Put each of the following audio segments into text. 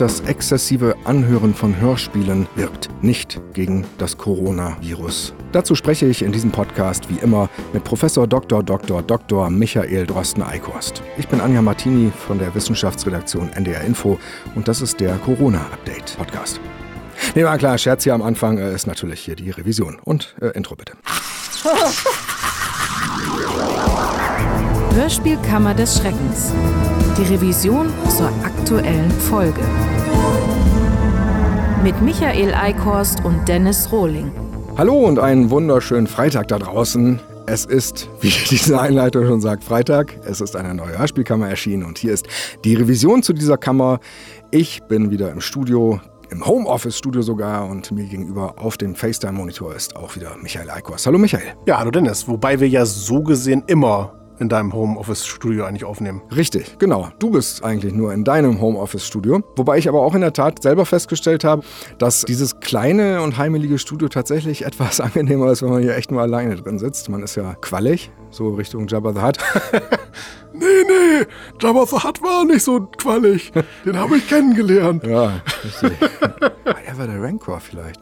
das exzessive Anhören von Hörspielen wirkt nicht gegen das Coronavirus. Dazu spreche ich in diesem Podcast wie immer mit Professor Dr. Dr. Dr. Michael Drosten-Eichhorst. Ich bin Anja Martini von der Wissenschaftsredaktion NDR Info und das ist der Corona-Update Podcast. Nehmen wir ein kleiner Scherz hier am Anfang, äh, ist natürlich hier die Revision. Und äh, Intro bitte. Hörspielkammer des Schreckens. Die Revision zur aktuellen Folge. Mit Michael Eickhorst und Dennis Rohling. Hallo und einen wunderschönen Freitag da draußen. Es ist, wie diese Einleitung schon sagt, Freitag. Es ist eine neue Hörspielkammer erschienen und hier ist die Revision zu dieser Kammer. Ich bin wieder im Studio, im Homeoffice-Studio sogar und mir gegenüber auf dem FaceTime-Monitor ist auch wieder Michael Eikos. Hallo Michael. Ja, hallo Dennis. Wobei wir ja so gesehen immer in deinem Homeoffice-Studio eigentlich aufnehmen. Richtig, genau. Du bist eigentlich nur in deinem Homeoffice-Studio. Wobei ich aber auch in der Tat selber festgestellt habe, dass dieses kleine und heimelige Studio tatsächlich etwas angenehmer ist, wenn man hier echt nur alleine drin sitzt. Man ist ja quallig, so Richtung Jabba the Hutt. nee, nee, Jabba the Hutt war nicht so quallig. Den habe ich kennengelernt. Ja, richtig. er war der Rancor vielleicht.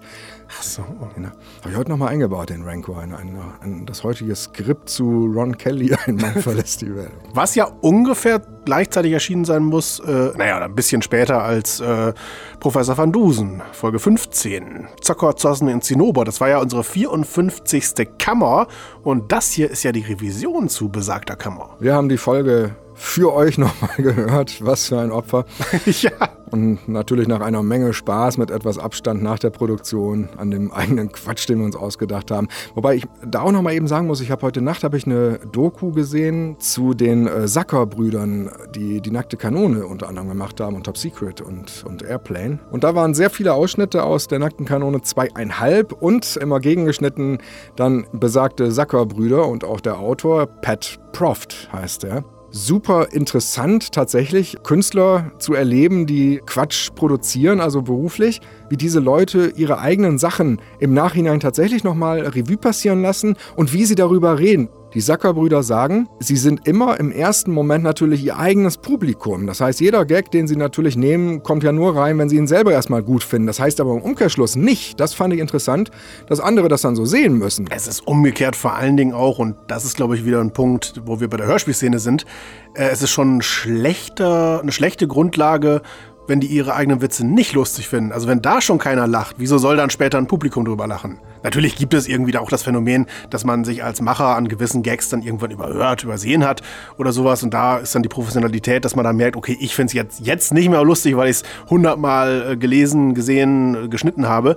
Ach so. Genau. Habe ich heute nochmal eingebaut, den Rancor, in, ein, in, das heutige Skript zu Ron Kelly, ein Mann verlässt die Welt. Was ja ungefähr gleichzeitig erschienen sein muss, äh, naja, ein bisschen später als äh, Professor van Dusen, Folge 15. Zocker, Zossen in Zinnober. Das war ja unsere 54. Kammer und das hier ist ja die Revision zu besagter Kammer. Wir haben die Folge für euch nochmal gehört. Was für ein Opfer. ja. Und natürlich nach einer Menge Spaß mit etwas Abstand nach der Produktion an dem eigenen Quatsch, den wir uns ausgedacht haben. Wobei ich da auch nochmal eben sagen muss, ich habe heute Nacht habe ich eine Doku gesehen zu den äh, Sacker-Brüdern, die die nackte Kanone unter anderem gemacht haben und Top Secret und, und Airplane. Und da waren sehr viele Ausschnitte aus der nackten Kanone zweieinhalb und immer gegengeschnitten dann besagte Sacker-Brüder und auch der Autor Pat Proft heißt er super interessant, tatsächlich Künstler zu erleben, die Quatsch produzieren, also beruflich, wie diese Leute ihre eigenen Sachen im Nachhinein tatsächlich nochmal Revue passieren lassen und wie sie darüber reden. Die Sacker-Brüder sagen, sie sind immer im ersten Moment natürlich ihr eigenes Publikum. Das heißt, jeder Gag, den sie natürlich nehmen, kommt ja nur rein, wenn sie ihn selber erstmal gut finden. Das heißt aber im Umkehrschluss nicht, das fand ich interessant, dass andere das dann so sehen müssen. Es ist umgekehrt vor allen Dingen auch, und das ist, glaube ich, wieder ein Punkt, wo wir bei der Hörspielszene sind, äh, es ist schon ein schlechter, eine schlechte Grundlage wenn die ihre eigenen Witze nicht lustig finden. Also wenn da schon keiner lacht, wieso soll dann später ein Publikum drüber lachen? Natürlich gibt es irgendwie auch das Phänomen, dass man sich als Macher an gewissen Gags dann irgendwann überhört, übersehen hat oder sowas. Und da ist dann die Professionalität, dass man dann merkt, okay, ich finde es jetzt, jetzt nicht mehr lustig, weil ich es hundertmal äh, gelesen, gesehen, äh, geschnitten habe.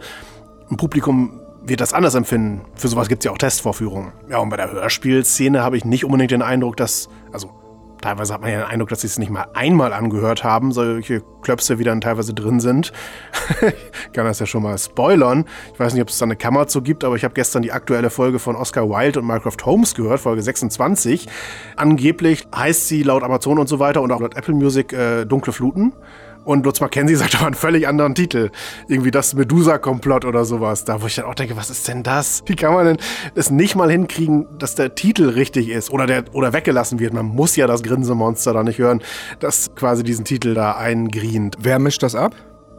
Ein Publikum wird das anders empfinden. Für sowas gibt es ja auch Testvorführungen. Ja, und bei der Hörspielszene habe ich nicht unbedingt den Eindruck, dass, also Teilweise hat man ja den Eindruck, dass sie es nicht mal einmal angehört haben, solche Klöpse, wie dann teilweise drin sind. ich kann das ja schon mal spoilern. Ich weiß nicht, ob es da eine Kammer zu gibt, aber ich habe gestern die aktuelle Folge von Oscar Wilde und Minecraft Holmes gehört, Folge 26. Angeblich heißt sie laut Amazon und so weiter und auch laut Apple Music äh, Dunkle Fluten. Und Lutz Mackenzie sagt aber einen völlig anderen Titel. Irgendwie das Medusa-Komplott oder sowas. Da, wo ich dann auch denke, was ist denn das? Wie kann man denn das nicht mal hinkriegen, dass der Titel richtig ist oder, der, oder weggelassen wird? Man muss ja das Grinsemonster da nicht hören, das quasi diesen Titel da eingrient. Wer mischt das ab?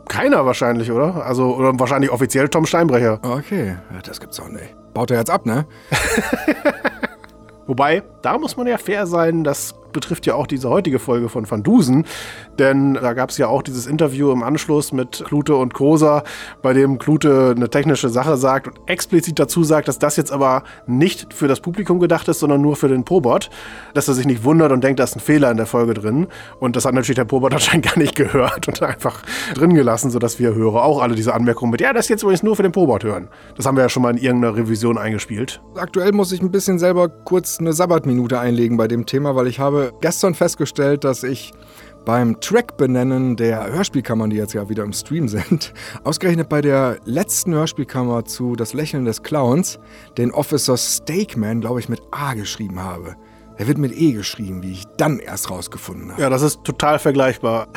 Keiner wahrscheinlich, oder? Also, oder wahrscheinlich offiziell Tom Steinbrecher. Okay, das gibt's auch nicht. Baut er jetzt ab, ne? Wobei, da muss man ja fair sein, das betrifft ja auch diese heutige Folge von Van Dusen, denn da gab es ja auch dieses Interview im Anschluss mit Klute und Kosa, bei dem Klute eine technische Sache sagt und explizit dazu sagt, dass das jetzt aber nicht für das Publikum gedacht ist, sondern nur für den Probot, dass er sich nicht wundert und denkt, da ist ein Fehler in der Folge drin und das hat natürlich der Probot anscheinend gar nicht gehört und einfach drin gelassen, sodass wir Hörer auch alle diese Anmerkungen mit, ja, das jetzt übrigens nur für den Probot hören. Das haben wir ja schon mal in irgendeiner Revision eingespielt. Aktuell muss ich ein bisschen selber kurz eine Sabbatminute einlegen bei dem Thema, weil ich habe gestern festgestellt, dass ich beim Track benennen der Hörspielkammern, die jetzt ja wieder im Stream sind, ausgerechnet bei der letzten Hörspielkammer zu Das Lächeln des Clowns den Officer Steakman, glaube ich, mit A geschrieben habe. Er wird mit E geschrieben, wie ich dann erst rausgefunden habe. Ja, das ist total vergleichbar.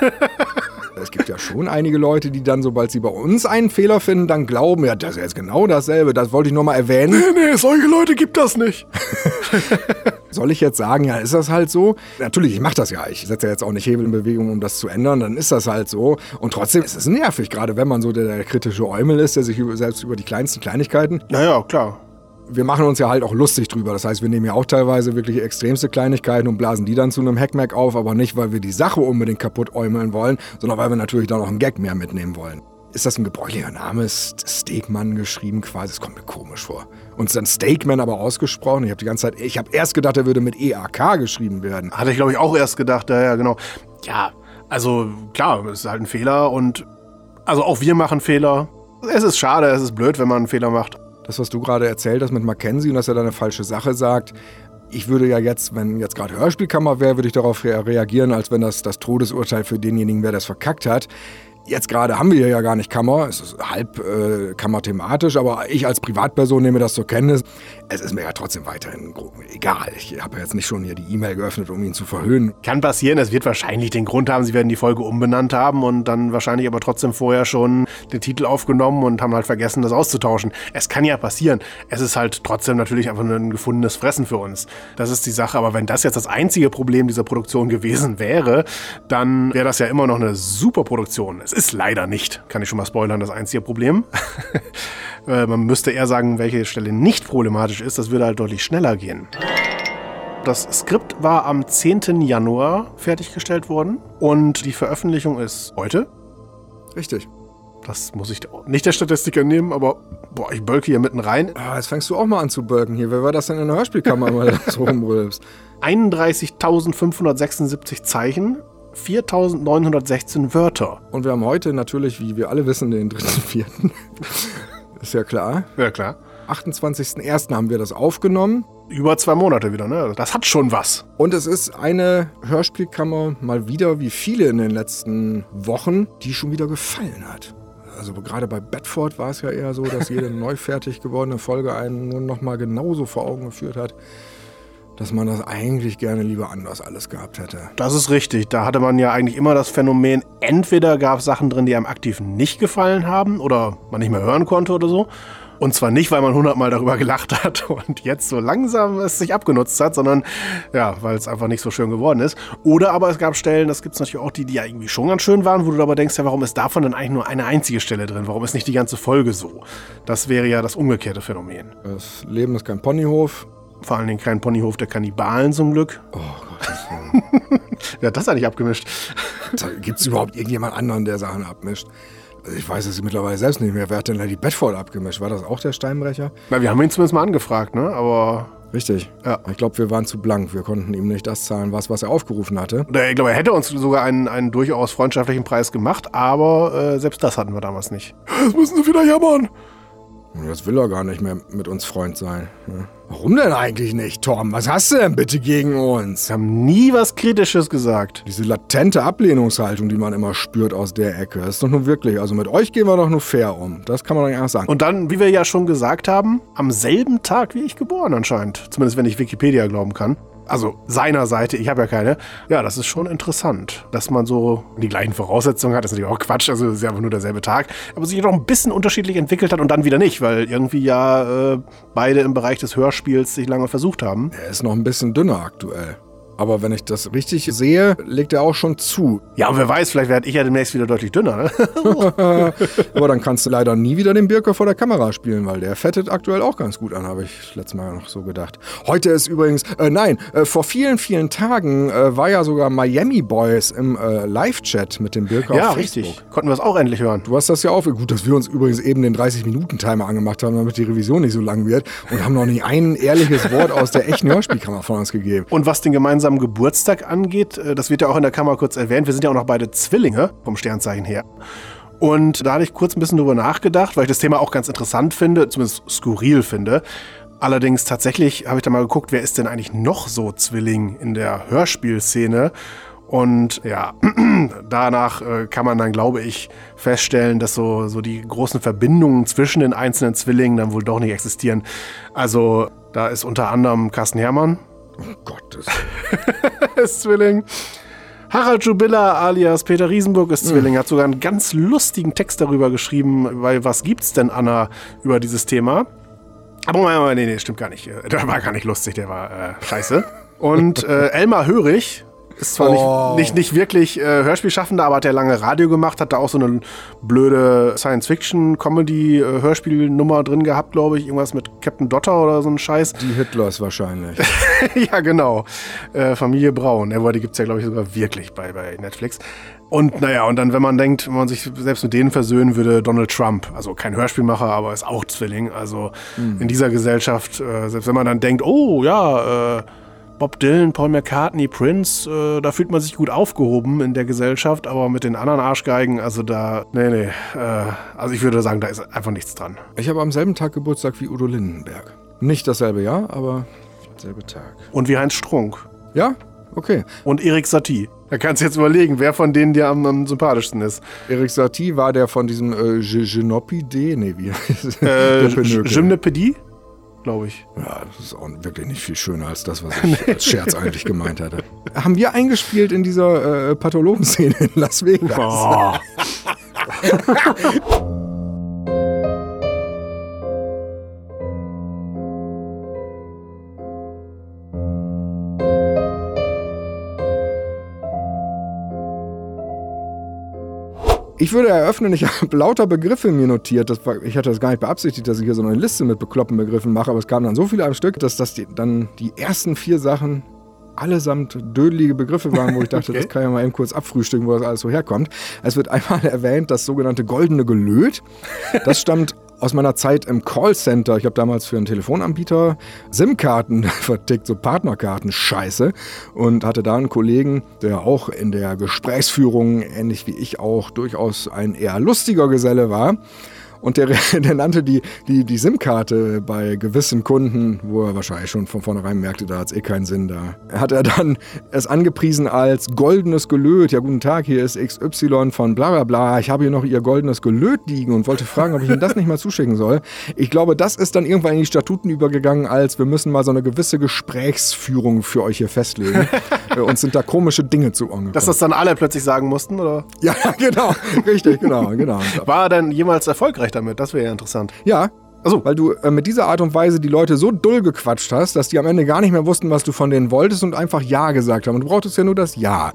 Es gibt ja schon einige Leute, die dann, sobald sie bei uns einen Fehler finden, dann glauben, ja, das ist jetzt genau dasselbe. Das wollte ich nur mal erwähnen. Nee, nee, solche Leute gibt das nicht. Soll ich jetzt sagen, ja, ist das halt so? Natürlich, ich mache das ja. Ich setze ja jetzt auch nicht Hebel in Bewegung, um das zu ändern. Dann ist das halt so. Und trotzdem ist es nervig, gerade wenn man so der, der kritische Eumel ist, der sich über, selbst über die kleinsten Kleinigkeiten. Naja, klar wir machen uns ja halt auch lustig drüber. Das heißt, wir nehmen ja auch teilweise wirklich extremste Kleinigkeiten und blasen die dann zu einem Hackmack auf, aber nicht, weil wir die Sache unbedingt kaputt äumeln wollen, sondern weil wir natürlich da noch einen Gag mehr mitnehmen wollen. Ist das ein gebräuchlicher Name? Ist Steakman geschrieben quasi? Das kommt mir komisch vor. Und ist dann Steakman aber ausgesprochen. Ich habe die ganze Zeit, ich habe erst gedacht, er würde mit EAK geschrieben werden. Hatte ich glaube ich auch erst gedacht, ja, ja, genau. Ja, also klar, es ist halt ein Fehler und also auch wir machen Fehler. Es ist schade, es ist blöd, wenn man einen Fehler macht das, was du gerade erzählt hast mit Mackenzie und dass er da eine falsche Sache sagt, ich würde ja jetzt, wenn jetzt gerade Hörspielkammer wäre, würde ich darauf reagieren, als wenn das das Todesurteil für denjenigen wäre, der das verkackt hat. Jetzt gerade haben wir ja gar nicht Kammer, es ist halb äh, kammerthematisch, aber ich als Privatperson nehme das zur Kenntnis. Es ist mir ja trotzdem weiterhin egal. Ich habe jetzt nicht schon hier die E-Mail geöffnet, um ihn zu verhöhnen. Kann passieren, es wird wahrscheinlich den Grund haben, sie werden die Folge umbenannt haben und dann wahrscheinlich aber trotzdem vorher schon den Titel aufgenommen und haben halt vergessen, das auszutauschen. Es kann ja passieren. Es ist halt trotzdem natürlich einfach nur ein gefundenes Fressen für uns. Das ist die Sache, aber wenn das jetzt das einzige Problem dieser Produktion gewesen wäre, dann wäre das ja immer noch eine super Produktion. Es ist leider nicht, kann ich schon mal spoilern, das einzige Problem. Äh, man müsste eher sagen, welche Stelle nicht problematisch ist. Das würde halt deutlich schneller gehen. Das Skript war am 10. Januar fertiggestellt worden und die Veröffentlichung ist heute. Richtig. Das muss ich nicht der Statistiker nehmen, aber boah, ich bölke hier mitten rein. Ah, jetzt fängst du auch mal an zu bölken hier. Wer war das denn in der Hörspielkammer, mal so rumrülpst? 31.576 Zeichen, 4.916 Wörter. Und wir haben heute natürlich, wie wir alle wissen, den 3.4. Ist ja klar. Ja, klar. 28.01. haben wir das aufgenommen. Über zwei Monate wieder, ne? Das hat schon was. Und es ist eine Hörspielkammer mal wieder, wie viele in den letzten Wochen, die schon wieder gefallen hat. Also gerade bei Bedford war es ja eher so, dass jede neu fertig gewordene Folge einen nur noch mal genauso vor Augen geführt hat dass man das eigentlich gerne lieber anders alles gehabt hätte. Das ist richtig. Da hatte man ja eigentlich immer das Phänomen, entweder gab es Sachen drin, die einem aktiv nicht gefallen haben oder man nicht mehr hören konnte oder so. Und zwar nicht, weil man hundertmal darüber gelacht hat und jetzt so langsam es sich abgenutzt hat, sondern ja, weil es einfach nicht so schön geworden ist. Oder aber es gab Stellen, das gibt es natürlich auch, die, die ja irgendwie schon ganz schön waren, wo du aber denkst, ja, warum ist davon denn eigentlich nur eine einzige Stelle drin? Warum ist nicht die ganze Folge so? Das wäre ja das umgekehrte Phänomen. Das Leben ist kein Ponyhof. Vor allem den kleinen Ponyhof der Kannibalen zum Glück. Oh Gott. Wer hat das eigentlich abgemischt? Gibt es überhaupt irgendjemand anderen, der Sachen abmischt? Also ich weiß es mittlerweile selbst nicht mehr. Wer hat denn Lady Bedford abgemischt? War das auch der Steinbrecher? Na, wir haben ihn zumindest mal angefragt, ne? Aber. Richtig. Ja. Ich glaube, wir waren zu blank. Wir konnten ihm nicht das zahlen, was, was er aufgerufen hatte. Ich glaube, er hätte uns sogar einen, einen durchaus freundschaftlichen Preis gemacht, aber äh, selbst das hatten wir damals nicht. Jetzt müssen sie wieder jammern. Jetzt will er gar nicht mehr mit uns Freund sein. Ja. Warum denn eigentlich nicht, Tom? Was hast du denn bitte gegen uns? Wir haben nie was Kritisches gesagt. Diese latente Ablehnungshaltung, die man immer spürt aus der Ecke, ist doch nur wirklich. Also mit euch gehen wir doch nur fair um. Das kann man doch nicht anders sagen. Und dann, wie wir ja schon gesagt haben, am selben Tag wie ich geboren anscheinend. Zumindest wenn ich Wikipedia glauben kann also seiner Seite, ich habe ja keine. Ja, das ist schon interessant, dass man so die gleichen Voraussetzungen hat. Das ist natürlich auch Quatsch, also es ist ja einfach nur derselbe Tag, aber sich doch ein bisschen unterschiedlich entwickelt hat und dann wieder nicht, weil irgendwie ja äh, beide im Bereich des Hörspiels sich lange versucht haben. Er ist noch ein bisschen dünner aktuell. Aber wenn ich das richtig sehe, legt er auch schon zu. Ja, und wer weiß, vielleicht werde ich ja demnächst wieder deutlich dünner. Ne? Aber dann kannst du leider nie wieder den Birker vor der Kamera spielen, weil der fettet aktuell auch ganz gut an, habe ich letztes Mal noch so gedacht. Heute ist übrigens, äh, nein, äh, vor vielen, vielen Tagen äh, war ja sogar Miami Boys im äh, Live-Chat mit dem Birker ja, auf Facebook. Ja, richtig. Konnten wir es auch endlich hören. Du hast das ja auch. Gut, dass wir uns übrigens eben den 30-Minuten-Timer angemacht haben, damit die Revision nicht so lang wird und haben noch nie ein ehrliches Wort aus der echten Hörspielkammer von uns gegeben. Und was den gemeinsamen gemeinsamen Geburtstag angeht, äh, das wird ja auch in der Kammer kurz erwähnt, wir sind ja auch noch beide Zwillinge vom Sternzeichen her. Und da hatte ich kurz ein bisschen drüber nachgedacht, weil ich das Thema auch ganz interessant finde, zumindest skurril finde. Allerdings tatsächlich habe ich da mal geguckt, wer ist denn eigentlich noch so Zwilling in der Hörspielszene? Und ja, danach äh, kann man dann, glaube ich, feststellen, dass so, so die großen Verbindungen zwischen den einzelnen Zwillingen dann wohl doch nicht existieren. Also da ist unter anderem Carsten Hermann, Oh Gottes. ist Zwilling. Harald Jubilla alias Peter Riesenburg ist Zwilling, hat sogar einen ganz lustigen Text darüber geschrieben, weil was gibt's denn, Anna, über dieses Thema? Aber nee, nee, stimmt gar nicht. Der war gar nicht lustig, der war äh, scheiße. Und äh, Elmar Hörig ist zwar Oh. nicht, nicht, nicht wirklich äh, Hörspielschaffender, aber hat ja lange Radio gemacht, hat da auch so eine blöde Science-Fiction-Comedy-Hörspielnummer drin gehabt, glaube ich. Irgendwas mit Captain Dotter oder so ein Scheiß. Die Hitlers wahrscheinlich. ja, genau. Äh, Familie Braun. Aber die gibt es ja, glaube ich, sogar wirklich bei, bei Netflix. Und naja, und dann, wenn man denkt, wenn man sich selbst mit denen versöhnen würde, Donald Trump, also kein Hörspielmacher, aber ist auch Zwilling. Also in dieser Gesellschaft, äh, selbst wenn man dann denkt, oh ja, äh, Bob Dylan, Paul McCartney, Prince, äh, da fühlt man sich gut aufgehoben in der Gesellschaft, aber mit den anderen Arschgeigen, also da, nee, nee, äh, also ich würde sagen, da ist einfach nichts dran. Ich habe am selben Tag Geburtstag wie Udo Lindenberg. Nicht dasselbe Jahr, aber selbe Tag. Und wie Heinz Strunk Ja? Okay. und Erik Satie. Da kannst du jetzt überlegen, wer von denen dir am, am sympathischsten ist. Erik Satie war der von diesem äh, Ge- Genopide, nee, wie heißt Äh. Gymnopädie, glaube ich. Ja, das ist auch wirklich nicht viel schöner als das, was ich als Scherz eigentlich gemeint hatte. Haben wir eingespielt in dieser äh, Pathologenszene in Las Vegas? Oh. Ich würde eröffnen, ich habe lauter Begriffe mir notiert. Das war, ich hatte das gar nicht beabsichtigt, dass ich hier so eine Liste mit bekloppten Begriffen mache, aber es kamen dann so viele am Stück, dass das die, dann die ersten vier Sachen allesamt dödelige Begriffe waren, wo ich dachte, Okay. das kann ich ja mal eben kurz abfrühstücken, wo das alles so herkommt. Es wird einmal erwähnt, das sogenannte goldene Gelöt. Das stammt aus meiner Zeit im Callcenter. Ich habe damals für einen Telefonanbieter SIM-Karten vertickt, so Partnerkarten, scheiße. Und hatte da einen Kollegen, der auch in der Gesprächsführung, ähnlich wie ich auch, durchaus ein eher lustiger Geselle war. Und der, der nannte die, die, die SIM-Karte bei gewissen Kunden, wo er wahrscheinlich schon von vornherein merkte, da hat es eh keinen Sinn da. Hat er dann es angepriesen als goldenes Gelöt. Ja, guten Tag, hier ist XY von bla bla bla. Ich habe hier noch Ihr goldenes Gelöt liegen und wollte fragen, ob ich Ihnen das nicht mal zuschicken soll. Ich glaube, das ist dann irgendwann in die Statuten übergegangen, als wir müssen mal so eine gewisse Gesprächsführung für euch hier festlegen. Äh, Uns sind da komische Dinge zu Ohren Dass das dann alle plötzlich sagen mussten, oder? Ja, genau. Richtig, genau, genau. War er denn jemals erfolgreich damit? Das wäre ja interessant. Ja, Also, weil du äh, mit dieser Art und Weise die Leute so dull gequatscht hast, dass die am Ende gar nicht mehr wussten, was du von denen wolltest und einfach Ja gesagt haben. Und du brauchtest ja nur das Ja.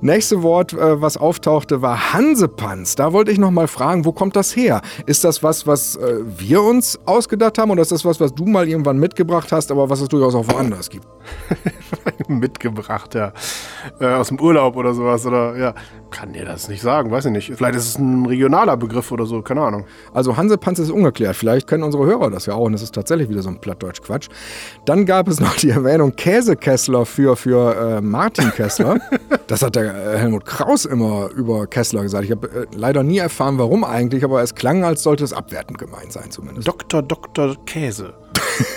Nächste Wort, äh, was auftauchte, war Hansepanz. Da wollte ich noch mal fragen, wo kommt das her? Ist das was, was äh, wir uns ausgedacht haben oder ist das was, was du mal irgendwann mitgebracht hast, aber was es durchaus auch woanders gibt? mitgebracht, ja. Äh, aus dem Urlaub oder sowas, oder, ja. Kann dir das nicht sagen, weiß ich nicht. Vielleicht ist es ein regionaler Begriff oder so, keine Ahnung. Also Hansepanz ist ungeklärt. Vielleicht kennen unsere Hörer das ja auch und es ist tatsächlich wieder so ein Plattdeutsch-Quatsch. Dann gab es noch die Erwähnung Käsekessler für, für äh, Martin Kessler. Das hat der äh, Helmut Kraus immer über Kessler gesagt. Ich habe äh, leider nie erfahren, warum eigentlich, aber es klang, als sollte es abwertend gemeint sein zumindest. Dr. Dr. Käse.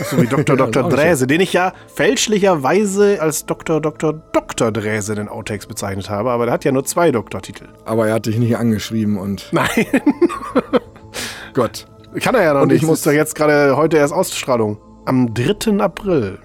So wie Dr. Dr. Dräse, den ich ja fälschlicherweise als Dr. Dr. Dr. Dräse in den Outtakes bezeichnet habe, aber der hat ja nur zwei Doktortitel. Aber er hat dich nicht angeschrieben und Nein, Gott. kann er ja noch Und nicht. ich muss- doch jetzt gerade heute erst Ausstrahlung. Am 3. April.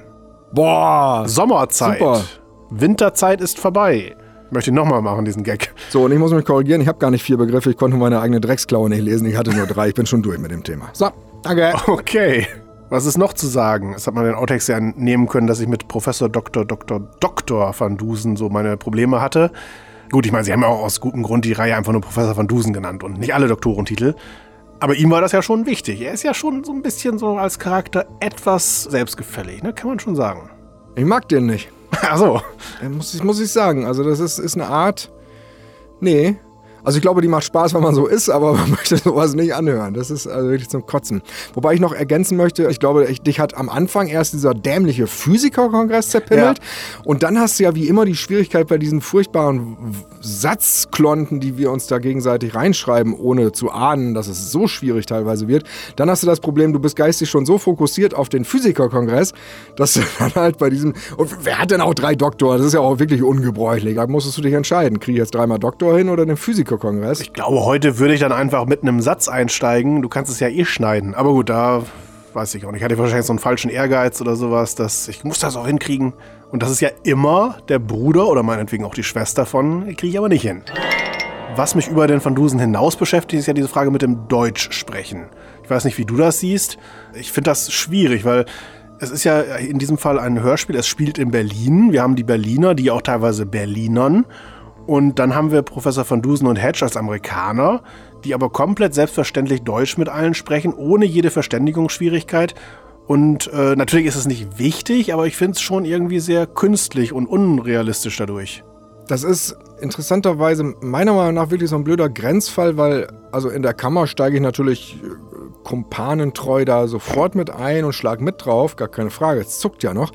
Boah! Sommerzeit. Super. Winterzeit ist vorbei. Möchte ich nochmal machen, diesen Gag. So, und ich muss mich korrigieren, ich habe gar nicht vier Begriffe, ich konnte meine eigene Drecksklaue nicht lesen, ich hatte nur drei, ich bin schon durch mit dem Thema. So, danke. Okay. Was ist noch zu sagen? Das hat man den Outtakes ja nehmen können, dass ich mit Professor Dr. Dr. Dr. van Dusen so meine Probleme hatte. Gut, ich meine, sie haben ja auch aus gutem Grund die Reihe einfach nur Professor van Dusen genannt und nicht alle Doktorentitel. Aber ihm war das ja schon wichtig. Er ist ja schon so ein bisschen so als Charakter etwas selbstgefällig, ne? Kann man schon sagen. Ich mag den nicht. Ach so. Äh, Muss ich, muss ich sagen. Also, das ist, ist eine Art. Nee. Also, ich glaube, die macht Spaß, wenn man so ist, aber man möchte sowas nicht anhören. Das ist also wirklich zum Kotzen. Wobei ich noch ergänzen möchte, ich glaube, ich, dich hat am Anfang erst dieser dämliche Physikerkongress zerpimmelt. Und dann hast du ja wie immer die Schwierigkeit bei diesen furchtbaren Satzklonten, die wir uns da gegenseitig reinschreiben, ohne zu ahnen, dass es so schwierig teilweise wird. Dann hast du das Problem, du bist geistig schon so fokussiert auf den Physikerkongress, dass du dann halt bei diesem. Und wer hat denn auch drei Doktor? Das ist ja auch wirklich ungebräuchlich. Da musstest du dich entscheiden. Kriege ich jetzt dreimal Doktor hin oder den Physikerkongress? Ich glaube, heute würde ich dann einfach mit einem Satz einsteigen. Du kannst es ja eh schneiden. Aber gut, da weiß ich auch nicht. Ich hatte wahrscheinlich so einen falschen Ehrgeiz oder sowas, dass ich muss das auch hinkriegen. Und das ist ja immer der Bruder oder meinetwegen auch die Schwester von, kriege ich aber nicht hin. Was mich über den Van Dusen hinaus beschäftigt, ist ja diese Frage mit dem Deutsch sprechen. Ich weiß nicht, wie du das siehst. Ich finde das schwierig, weil es ist ja in diesem Fall ein Hörspiel. Es spielt in Berlin. Wir haben die Berliner, die auch teilweise Berlinern. Und dann haben wir Professor van Dusen und Hedge als Amerikaner, die aber komplett selbstverständlich Deutsch mit allen sprechen, ohne jede Verständigungsschwierigkeit. Und äh, natürlich ist es nicht wichtig, aber ich finde es schon irgendwie sehr künstlich und unrealistisch dadurch. Das ist interessanterweise meiner Meinung nach wirklich so ein blöder Grenzfall, weil also in der Kammer steige ich natürlich äh, kumpanentreu da sofort mit ein und schlag mit drauf, gar keine Frage, es zuckt ja noch.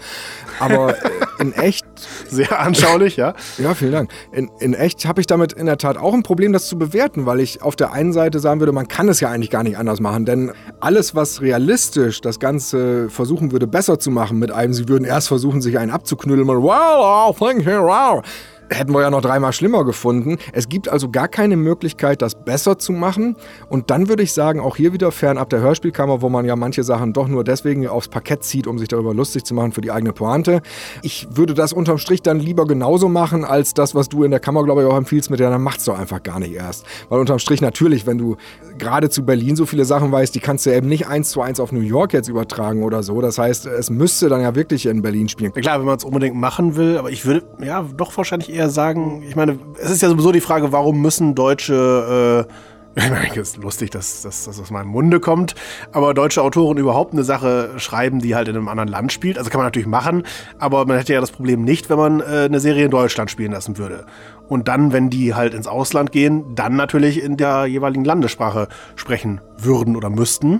Aber in echt. Sehr anschaulich, ja. Ja, vielen Dank. In, in echt habe ich damit in der Tat auch ein Problem, das zu bewerten, weil ich auf der einen Seite sagen würde, man kann es ja eigentlich gar nicht anders machen, denn alles, was realistisch das Ganze versuchen würde, besser zu machen mit einem, sie würden erst versuchen, sich einen abzuknüllen und wow, oh, thank you, wow hätten wir ja noch dreimal schlimmer gefunden. Es gibt also gar keine Möglichkeit, das besser zu machen. Und dann würde ich sagen, auch hier wieder fernab der Hörspielkammer, wo man ja manche Sachen doch nur deswegen aufs Parkett zieht, um sich darüber lustig zu machen für die eigene Pointe. Ich würde das unterm Strich dann lieber genauso machen, als das, was du in der Kammer, glaube ich, auch empfiehlst mit der, dann macht's doch einfach gar nicht erst. Weil unterm Strich natürlich, wenn du gerade zu Berlin so viele Sachen weißt, die kannst du eben nicht eins zu eins auf New York jetzt übertragen oder so. Das heißt, es müsste dann ja wirklich in Berlin spielen. Ja, klar, wenn man es unbedingt machen will, aber ich würde ja doch wahrscheinlich eher sagen, ich meine, es ist ja sowieso die Frage, warum müssen deutsche äh, ich meine, es ist lustig, dass, dass das aus meinem Munde kommt, aber deutsche Autoren überhaupt eine Sache schreiben, die halt in einem anderen Land spielt. Also kann man natürlich machen, aber man hätte ja das Problem nicht, wenn man äh, eine Serie in Deutschland spielen lassen würde. Und dann, wenn die halt ins Ausland gehen, dann natürlich in der jeweiligen Landessprache sprechen würden oder müssten.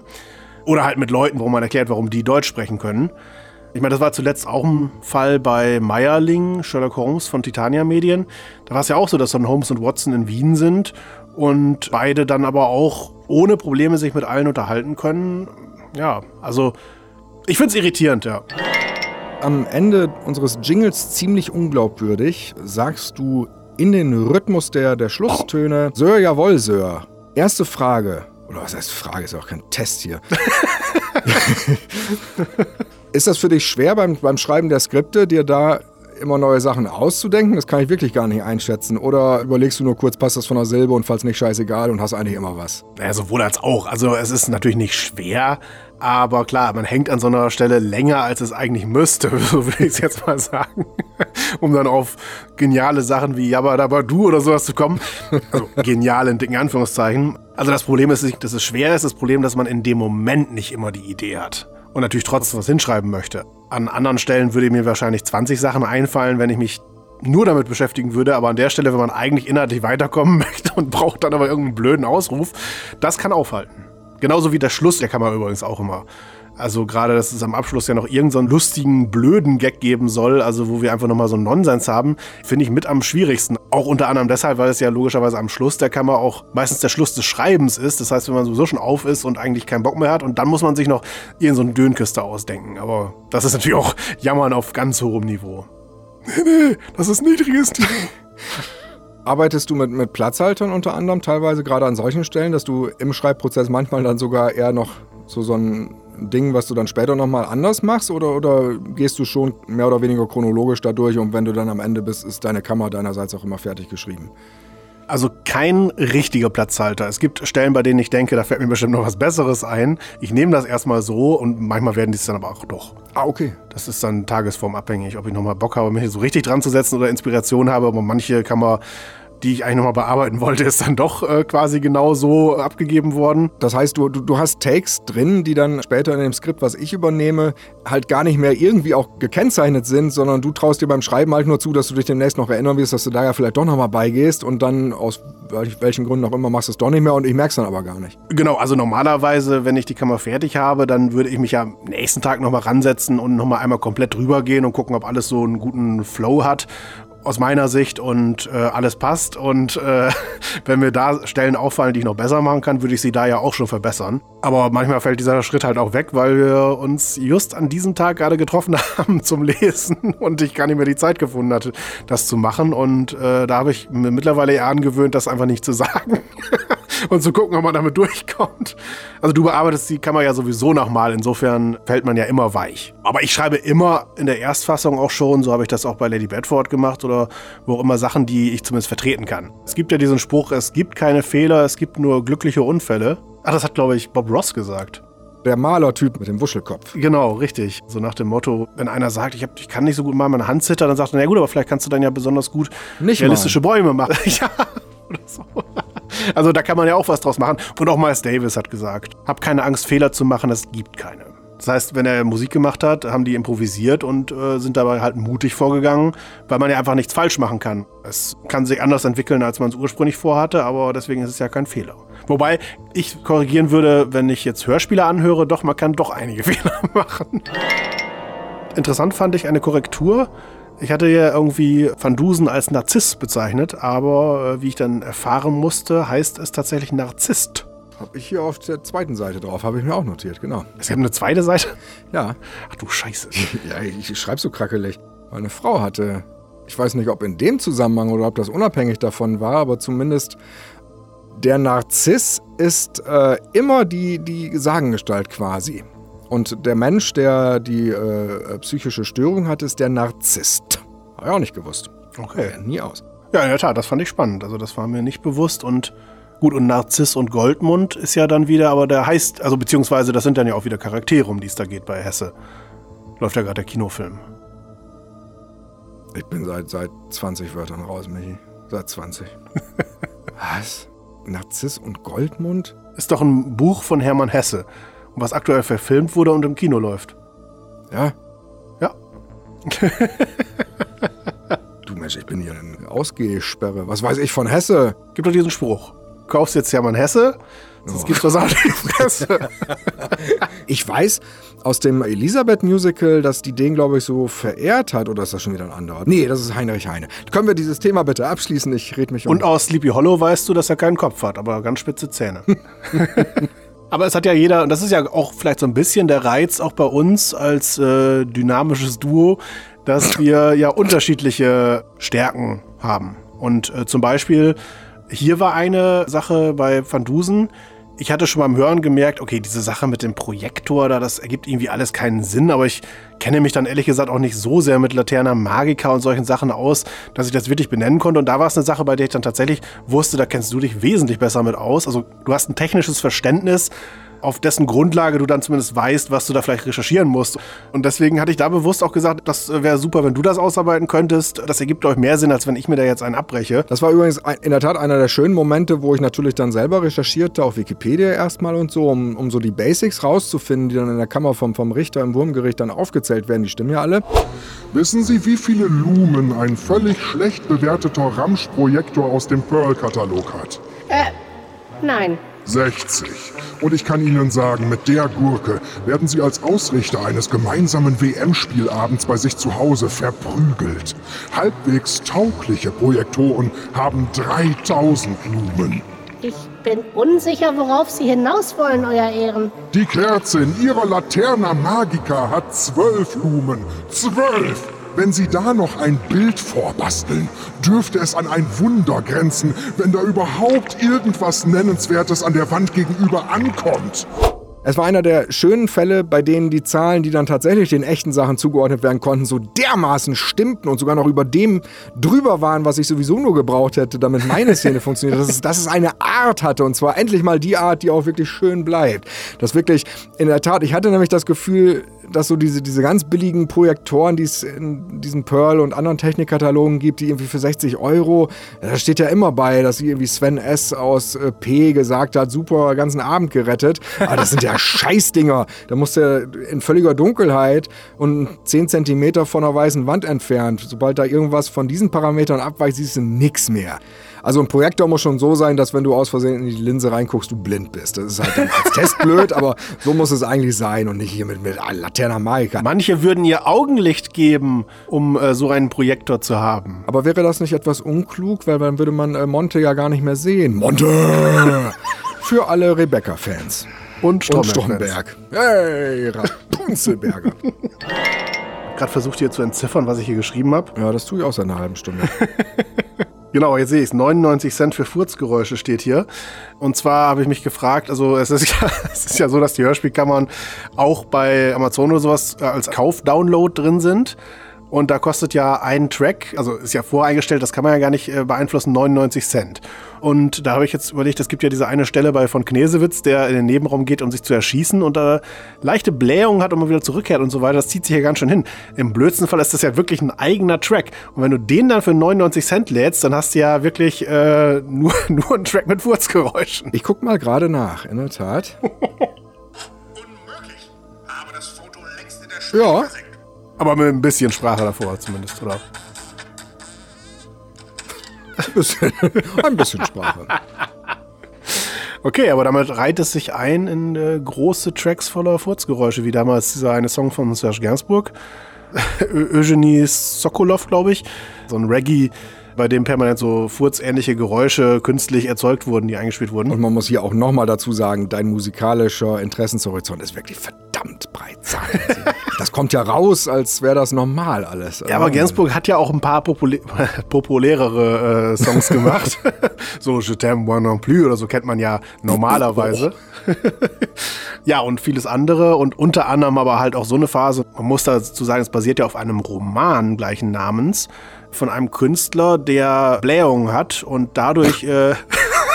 Oder halt mit Leuten, wo man erklärt, warum die Deutsch sprechen können. Ich meine, das war zuletzt auch ein Fall bei Meyerling, Sherlock Holmes von Titania Medien. Da war es ja auch so, dass dann Holmes und Watson in Wien sind und beide dann aber auch ohne Probleme sich mit allen unterhalten können. Ja, also ich finde es irritierend, ja. Am Ende unseres Jingles ziemlich unglaubwürdig sagst du in den Rhythmus der, der Schlusstöne, Sir, jawohl, Sir. Erste Frage. Oder was heißt Frage? Ist ja auch kein Test hier. Ist das für dich schwer beim, beim Schreiben der Skripte, dir da immer neue Sachen auszudenken? Das kann ich wirklich gar nicht einschätzen. Oder überlegst du nur kurz, passt das von der Silbe und falls nicht, scheißegal und hast eigentlich immer was? Naja, sowohl als auch. Also es ist natürlich nicht schwer, aber klar, man hängt an so einer Stelle länger, als es eigentlich müsste, so würde ich es jetzt mal sagen. um dann auf geniale Sachen wie Jabba Dabba Du oder sowas zu kommen. Also genial in dicken Anführungszeichen. Also das Problem ist nicht, dass es schwer ist, das Problem, dass man in dem Moment nicht immer die Idee hat und natürlich trotzdem was hinschreiben möchte. An anderen Stellen würde mir wahrscheinlich 20 Sachen einfallen, wenn ich mich nur damit beschäftigen würde, aber an der Stelle, wenn man eigentlich inhaltlich weiterkommen möchte und braucht dann aber irgendeinen blöden Ausruf, das kann aufhalten. Genauso wie der Schluss, der kann man übrigens auch immer also gerade, dass es am Abschluss ja noch irgendeinen so lustigen, blöden Gag geben soll, also wo wir einfach nochmal so einen Nonsens haben, finde ich mit am schwierigsten. Auch unter anderem deshalb, weil es ja logischerweise am Schluss der Kammer auch meistens der Schluss des Schreibens ist. Das heißt, wenn man sowieso schon auf ist und eigentlich keinen Bock mehr hat und dann muss man sich noch irgendeinen so einen Dönküster ausdenken. Aber das ist natürlich auch Jammern auf ganz hohem Niveau. Nee, nee, das ist niedriges Niveau. Arbeitest du mit, mit Platzhaltern unter anderem teilweise gerade an solchen Stellen, dass du im Schreibprozess manchmal dann sogar eher noch so, so ein Ding, was du dann später nochmal anders machst oder, oder gehst du schon mehr oder weniger chronologisch dadurch und wenn du dann am Ende bist, ist deine Kammer deinerseits auch immer fertig geschrieben? Also kein richtiger Platzhalter. Es gibt Stellen, bei denen ich denke, da fällt mir bestimmt noch was Besseres ein. Ich nehme das erstmal so und manchmal werden die es dann aber auch doch. Ah, okay. Das ist dann tagesformabhängig, ob ich nochmal Bock habe, mich so richtig dran zu setzen oder Inspiration habe. Aber manche kann man die ich eigentlich nochmal bearbeiten wollte, ist dann doch äh, quasi genau so abgegeben worden. Das heißt, du, du, du hast Takes drin, die dann später in dem Skript, was ich übernehme, halt gar nicht mehr irgendwie auch gekennzeichnet sind, sondern du traust dir beim Schreiben halt nur zu, dass du dich demnächst noch erinnern wirst, dass du da ja vielleicht doch nochmal beigehst und dann aus welchen Gründen auch immer machst du es doch nicht mehr und ich merke es dann aber gar nicht. Genau, also normalerweise, wenn ich die Kammer fertig habe, dann würde ich mich ja am nächsten Tag nochmal ransetzen und nochmal einmal komplett drüber gehen und gucken, ob alles so einen guten Flow hat aus meiner Sicht und äh, alles passt. Und äh, wenn mir da Stellen auffallen, die ich noch besser machen kann, würde ich sie da ja auch schon verbessern. Aber manchmal fällt dieser Schritt halt auch weg, weil wir uns just an diesem Tag gerade getroffen haben zum Lesen und ich gar nicht mehr die Zeit gefunden hatte, das zu machen. Und äh, da habe ich mir mittlerweile eher angewöhnt, das einfach nicht zu sagen. und zu gucken, ob man damit durchkommt. Also du bearbeitest die Kamera ja sowieso nochmal, insofern fällt man ja immer weich. Aber ich schreibe immer in der Erstfassung auch schon, so habe ich das auch bei Lady Bedford gemacht oder wo auch immer Sachen, die ich zumindest vertreten kann. Es gibt ja diesen Spruch, es gibt keine Fehler, es gibt nur glückliche Unfälle. Ach, das hat, glaube ich, Bob Ross gesagt. Der Malertyp mit dem Wuschelkopf. Genau, richtig. So nach dem Motto, wenn einer sagt, ich, hab, ich kann nicht so gut malen, meine Hand zittert, dann sagt er, na gut, aber vielleicht kannst du dann ja besonders gut Nicht realistische Bäume machen. ja, oder so. Also da kann man ja auch was draus machen. Und auch Miles Davis hat gesagt, hab keine Angst, Fehler zu machen, es gibt keine. Das heißt, wenn er Musik gemacht hat, haben die improvisiert und äh, sind dabei halt mutig vorgegangen, weil man ja einfach nichts falsch machen kann. Es kann sich anders entwickeln, als man es ursprünglich vorhatte, aber deswegen ist es ja kein Fehler. Wobei ich korrigieren würde, wenn ich jetzt Hörspiele anhöre, doch, man kann doch einige Fehler machen. Interessant fand ich eine Korrektur. Ich hatte ja irgendwie Van Dusen als Narziss bezeichnet, aber äh, wie ich dann erfahren musste, heißt es tatsächlich Narzisst. Habe ich hier auf der zweiten Seite drauf, habe ich mir auch notiert, genau. Es gibt eine zweite Seite? Ja. Ach du Scheiße. ja, ich schreibe so krackelig. Meine Frau hatte, ich weiß nicht, ob in dem Zusammenhang oder ob das unabhängig davon war, aber zumindest der Narziss ist äh, immer die, die Sagengestalt quasi. Und der Mensch, der die äh, psychische Störung hat, ist der Narzisst. Habe ich auch nicht gewusst. Okay. Nie aus. Ja, in der Tat, das fand ich spannend. Also das war mir nicht bewusst und gut, und Narziss und Goldmund ist ja dann wieder, aber der heißt, also beziehungsweise das sind dann ja auch wieder Charaktere, um die es da geht bei Hesse. Läuft ja gerade der Kinofilm. Ich bin seit, seit 20 Wörtern raus, Michi. Seit 20. Was? Narziss und Goldmund? Ist doch ein Buch von Hermann Hesse, was aktuell verfilmt wurde und im Kino läuft. Ja? Ja. du Mensch, ich bin hier in Ausgehsperre. Was weiß ich von Hesse? Gibt doch diesen Spruch. Kaufst jetzt Hermann Hesse, sonst oh. gibt's was auf die Fresse. ich weiß aus dem Elisabeth-Musical, dass die den, glaube ich, so verehrt hat. Oder ist das schon wieder ein anderer? Nee, das ist Heinrich Heine. Können wir dieses Thema bitte abschließen? Ich rede mich um. Und aus Sleepy Hollow weißt du, dass er keinen Kopf hat, aber ganz spitze Zähne. Aber es hat ja jeder, und das ist ja auch vielleicht so ein bisschen der Reiz auch bei uns als äh, dynamisches Duo, dass wir ja unterschiedliche Stärken haben. Und äh, zum Beispiel, hier war eine Sache bei Van Dusen, ich hatte schon beim Hören gemerkt, okay, diese Sache mit dem Projektor da, das ergibt irgendwie alles keinen Sinn, aber ich kenne mich dann ehrlich gesagt auch nicht so sehr mit Laterna Magica und solchen Sachen aus, dass ich das wirklich benennen konnte. Und da war es eine Sache, bei der ich dann tatsächlich wusste, da kennst du dich wesentlich besser mit aus. Also du hast ein technisches Verständnis auf dessen Grundlage du dann zumindest weißt, was du da vielleicht recherchieren musst. Und deswegen hatte ich da bewusst auch gesagt, das wäre super, wenn du das ausarbeiten könntest. Das ergibt euch mehr Sinn, als wenn ich mir da jetzt einen abbreche. Das war übrigens in der Tat einer der schönen Momente, wo ich natürlich dann selber recherchierte, auf Wikipedia erstmal und so, um, um so die Basics rauszufinden, die dann in der Kammer vom, vom Richter im Wurmgericht dann aufgezählt werden. Die stimmen ja alle. Wissen Sie, wie viele Lumen ein völlig schlecht bewerteter Ramsch-Projektor aus dem Pearl-Katalog hat? Äh, nein. 60. Und ich kann Ihnen sagen, mit der Gurke werden Sie als Ausrichter eines gemeinsamen WM-Spielabends bei sich zu Hause verprügelt. Halbwegs taugliche Projektoren haben 3000 Lumen. Ich bin unsicher, worauf Sie hinaus wollen, Euer Ehren. Die Kerze in Ihrer Laterna Magica hat zwölf Lumen. Zwölf! Wenn Sie da noch ein Bild vorbasteln, dürfte es an ein Wunder grenzen, wenn da überhaupt irgendwas Nennenswertes an der Wand gegenüber ankommt. Es war einer der schönen Fälle, bei denen die Zahlen, die dann tatsächlich den echten Sachen zugeordnet werden konnten, so dermaßen stimmten und sogar noch über dem drüber waren, was ich sowieso nur gebraucht hätte, damit meine Szene funktioniert. Dass es, dass es eine Art hatte und zwar endlich mal die Art, die auch wirklich schön bleibt. Das wirklich, in der Tat, ich hatte nämlich das Gefühl, dass so diese, diese ganz billigen Projektoren, die es in diesen Pearl und anderen Technikkatalogen gibt, die irgendwie für 60 Euro, da steht ja immer bei, dass irgendwie Sven S. aus äh, P gesagt hat, super, ganzen Abend gerettet. Aber das sind ja Scheißdinger. Da musst du in völliger Dunkelheit und 10 Zentimeter von einer weißen Wand entfernt. Sobald da irgendwas von diesen Parametern abweicht, siehst du nichts mehr. Also ein Projektor muss schon so sein, dass wenn du aus Versehen in die Linse reinguckst, du blind bist. Das ist halt als Test blöd, aber so muss es eigentlich sein und nicht hier mit, mit Laterna Magica. Manche würden ihr Augenlicht geben, um äh, so einen Projektor zu haben. Aber wäre das nicht etwas unklug, weil dann würde man äh, Monte ja gar nicht mehr sehen. Monte! Für alle Rebecca-Fans. Und Stromberg. Hey, Rapunzelberger. gerade versucht hier zu entziffern, was ich hier geschrieben habe. Ja, das tue ich auch seit einer halben Stunde. Genau, jetzt sehe ich es. 99 Cent für Furzgeräusche steht hier. Und zwar habe ich mich gefragt, also es ist, ja, es ist ja so, dass die Hörspielkammern auch bei Amazon oder sowas äh, als Kauf-Download drin sind. Und da kostet ja ein Track, also ist ja voreingestellt, das kann man ja gar nicht äh, beeinflussen, 99 Cent. Und da habe ich jetzt überlegt, es gibt ja diese eine Stelle bei von Knesewitz, der in den Nebenraum geht, um sich zu erschießen und da leichte Blähungen hat und mal wieder zurückkehrt und so weiter. Das zieht sich ja ganz schön hin. Im blödsten Fall ist das ja wirklich ein eigener Track. Und wenn du den dann für 99 Cent lädst, dann hast du ja wirklich äh, nur, nur einen Track mit Furzgeräuschen. Ich guck mal gerade nach, in der Tat. Unmöglich. Habe das Foto längst in der Schule Ja. versenkt. Aber mit ein bisschen Sprache davor zumindest, oder? Ein bisschen, ein bisschen Sprache. Okay, aber damit reiht es sich ein in äh, große Tracks voller Furzgeräusche, wie damals dieser eine Song von Serge Gainsbourg. Eugenie Sokolov, glaube ich. So ein Reggae, bei dem permanent so furzähnliche Geräusche künstlich erzeugt wurden, die eingespielt wurden. Und man muss hier auch nochmal dazu sagen, dein musikalischer Interessenshorizont ist wirklich verdammt breit. Das kommt ja raus, als wäre das normal alles. Ja, aber Gainsbourg hat ja auch ein paar populä populärere äh, Songs gemacht. so Je t'aime moi non plus oder so kennt man ja normalerweise. ja, und vieles andere und unter anderem aber halt auch so eine Phase. Man muss dazu sagen, es basiert ja auf einem Roman gleichen Namens von einem Künstler, der Blähungen hat und dadurch äh,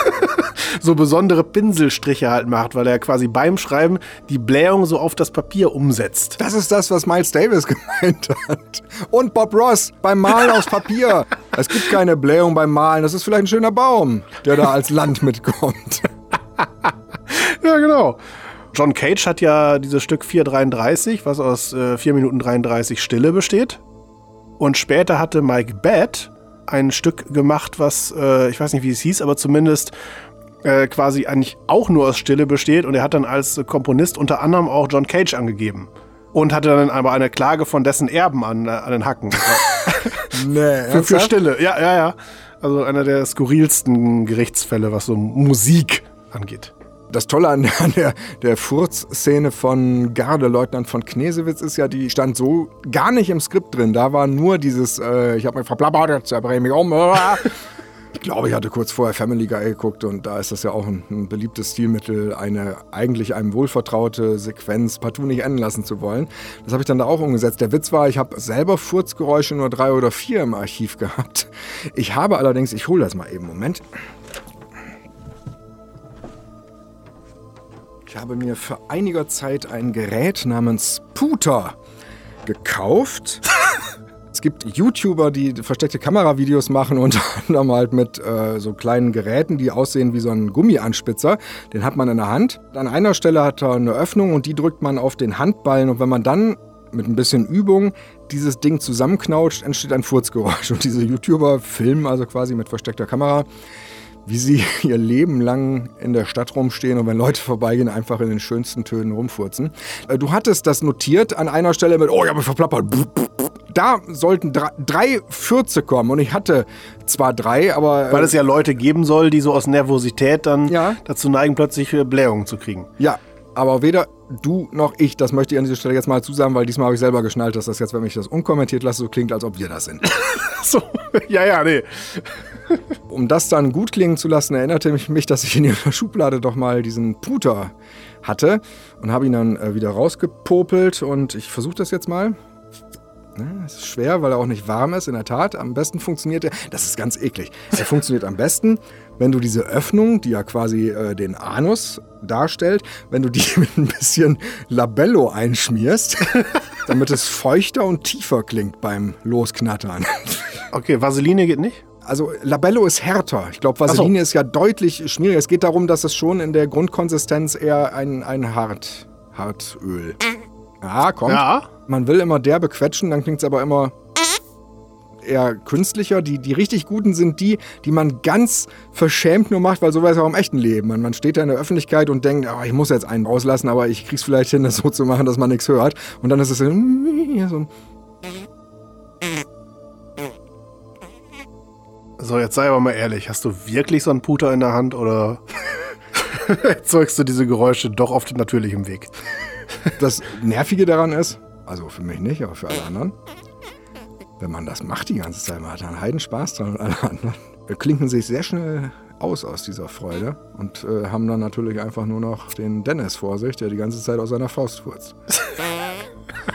so besondere Pinselstriche halt macht, weil er quasi beim Schreiben die Blähung so auf das Papier umsetzt. Das ist das, was Miles Davis gemeint hat. Und Bob Ross beim Malen aus Papier. Es gibt keine Blähung beim Malen. Das ist vielleicht ein schöner Baum, der da als Land mitkommt. Ja, genau. John Cage hat ja dieses Stück 433, was aus äh, 4 Minuten 33 Stille besteht. Und später hatte Mike Batt ein Stück gemacht, was, äh, ich weiß nicht, wie es hieß, aber zumindest äh, quasi eigentlich auch nur aus Stille besteht. Und er hat dann als Komponist unter anderem auch John Cage angegeben. Und hatte dann aber eine Klage von dessen Erben an, äh, an den Hacken. Nee, für, für? Stille, ja, ja, ja. Also einer der skurrilsten Gerichtsfälle, was so Musik angeht. Das Tolle an, der, der Furzszene von Gardeleutnant von Knesewitz ist ja, die stand so gar nicht im Skript drin. Da war nur dieses, äh, ich habe mich verplappert, drehe ich mich um. Ich glaube, ich hatte kurz vorher Family Guy geguckt und da ist das ja auch ein, ein beliebtes Stilmittel, eine eigentlich einem wohlvertraute Sequenz partout nicht enden lassen zu wollen. Das habe ich dann da auch umgesetzt. Der Witz war, ich habe selber Furzgeräusche nur drei oder vier im Archiv gehabt. Ich habe allerdings, ich hole das mal eben, Moment. Ich habe mir für einiger Zeit ein Gerät namens Puter gekauft. Es gibt YouTuber, die versteckte Kameravideos machen, unter anderem halt mit äh, so kleinen Geräten, die aussehen wie so ein Gummianspitzer. Den hat man in der Hand. An einer Stelle hat er eine Öffnung und die drückt man auf den Handballen. Und wenn man dann mit ein bisschen Übung dieses Ding zusammenknautscht, entsteht ein Furzgeräusch. Und diese YouTuber filmen also quasi mit versteckter Kamera wie sie ihr Leben lang in der Stadt rumstehen und wenn Leute vorbeigehen, einfach in den schönsten Tönen rumfurzen. Äh, Du hattest das notiert an einer Stelle mit, oh, ich habe mich verplappert. Da sollten drei, drei Fürze kommen und ich hatte zwar drei, aber... äh, Weil es ja Leute geben soll, die so aus Nervosität dann Ja. dazu neigen, plötzlich äh, Blähungen zu kriegen. Ja, aber weder du noch ich, das möchte ich an dieser Stelle jetzt mal zusagen, weil diesmal habe ich selber geschnallt, dass das jetzt, wenn ich das unkommentiert lasse, so klingt, als ob wir das sind. So, ja, ja, nee. Um das dann gut klingen zu lassen, erinnerte mich, mich dass ich in ihrer Schublade doch mal diesen Puter hatte und habe ihn dann äh, wieder rausgepopelt und ich versuche das jetzt mal. Es ist schwer, weil er auch nicht warm ist, in der Tat. Am besten funktioniert er, das ist ganz eklig, er funktioniert am besten, wenn du diese Öffnung, die ja quasi äh, den Anus darstellt, wenn du die mit ein bisschen Labello einschmierst, damit es feuchter und tiefer klingt beim Losknattern. Okay, Vaseline geht nicht? Also Labello ist härter. Ich glaube, Vaseline ist ja deutlich schmieriger. Es geht darum, dass es schon in der Grundkonsistenz eher ein, ein Hart, Hartöl. Ja, kommt. Ja. Man will immer derbe quetschen, dann klingt es aber immer eher künstlicher. Die, die richtig guten sind die, die man ganz verschämt nur macht, weil so es auch im echten Leben. Man, man steht da in der Öffentlichkeit und denkt, oh, ich muss jetzt einen rauslassen, aber ich krieg's vielleicht hin, das so zu machen, dass man nichts hört. Und dann ist es so, so ein So, jetzt sei aber mal ehrlich, hast du wirklich so einen Puter in der Hand oder erzeugst du diese Geräusche doch auf natürlichem Weg? Das Nervige daran ist, also für mich nicht, aber für alle anderen, wenn man das macht die ganze Zeit, man hat einen Heidenspaß dran und alle anderen klinken sich sehr schnell aus aus dieser Freude und äh, haben dann natürlich einfach nur noch den Dennis vor sich, der die ganze Zeit aus seiner Faust furzt.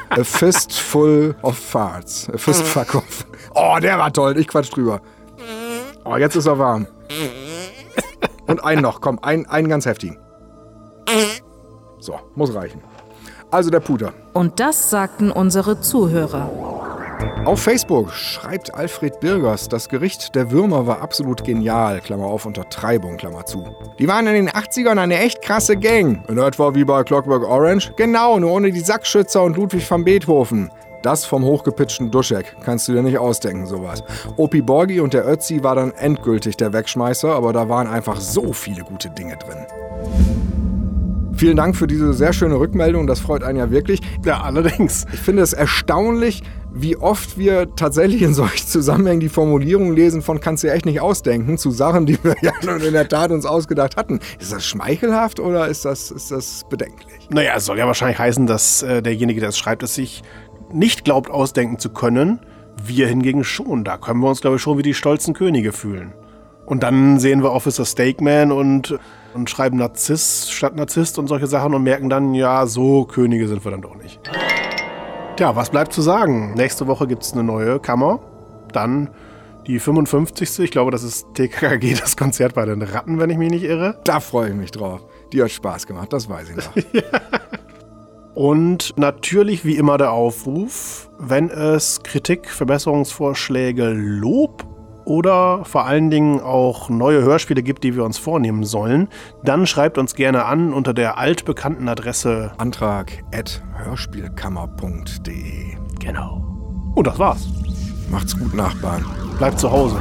A fistful of farts. A fistfuck of. Oh, der war toll. Ich quatsch drüber. Oh, jetzt ist er warm. Und einen noch, komm, einen, einen ganz heftigen. So, muss reichen. Also der Puter. Und das sagten unsere Zuhörer. Auf Facebook schreibt Alfred Birgers, das Gericht der Würmer war absolut genial, Klammer auf, Untertreibung, Klammer zu. Die waren in den 80ern eine echt krasse Gang. In etwa wie bei Clockwork Orange? Genau, nur ohne die Sackschützer und Ludwig van Beethoven. Das vom hochgepitchten Duschek. Kannst du dir nicht ausdenken, sowas. Opi Borgi und der Ötzi war dann endgültig der Wegschmeißer, aber da waren einfach so viele gute Dinge drin. Vielen Dank für diese sehr schöne Rückmeldung, das freut einen ja wirklich. Ja, allerdings. Ich finde es erstaunlich, wie oft wir tatsächlich in solchen Zusammenhängen die Formulierung lesen von kannst du echt nicht ausdenken zu Sachen, die wir ja nun in der Tat uns ausgedacht hatten. Ist das schmeichelhaft oder ist das, ist das bedenklich? Naja, es soll ja wahrscheinlich heißen, dass äh, derjenige, der es schreibt, es sich nicht glaubt, ausdenken zu können. Wir hingegen schon. Da können wir uns, glaube ich, schon wie die stolzen Könige fühlen. Und dann sehen wir Officer Steakman und, und schreiben Narzisst statt Narzisst und solche Sachen und merken dann, ja, so Könige sind wir dann doch nicht. Tja, was bleibt zu sagen? Nächste Woche gibt es eine neue Kammer. Dann die 55. Ich glaube, das ist TKKG, das Konzert bei den Ratten, wenn ich mich nicht irre. Da freue ich mich drauf. Die hat Spaß gemacht, das weiß ich noch. ja. Und natürlich wie immer der Aufruf, wenn es Kritik, Verbesserungsvorschläge, Lob oder vor allen Dingen auch neue Hörspiele gibt, die wir uns vornehmen sollen, dann schreibt uns gerne an unter der altbekannten Adresse antrag.hörspielkammer.de. Genau. Und das war's. Macht's gut, Nachbarn. Bleibt zu Hause.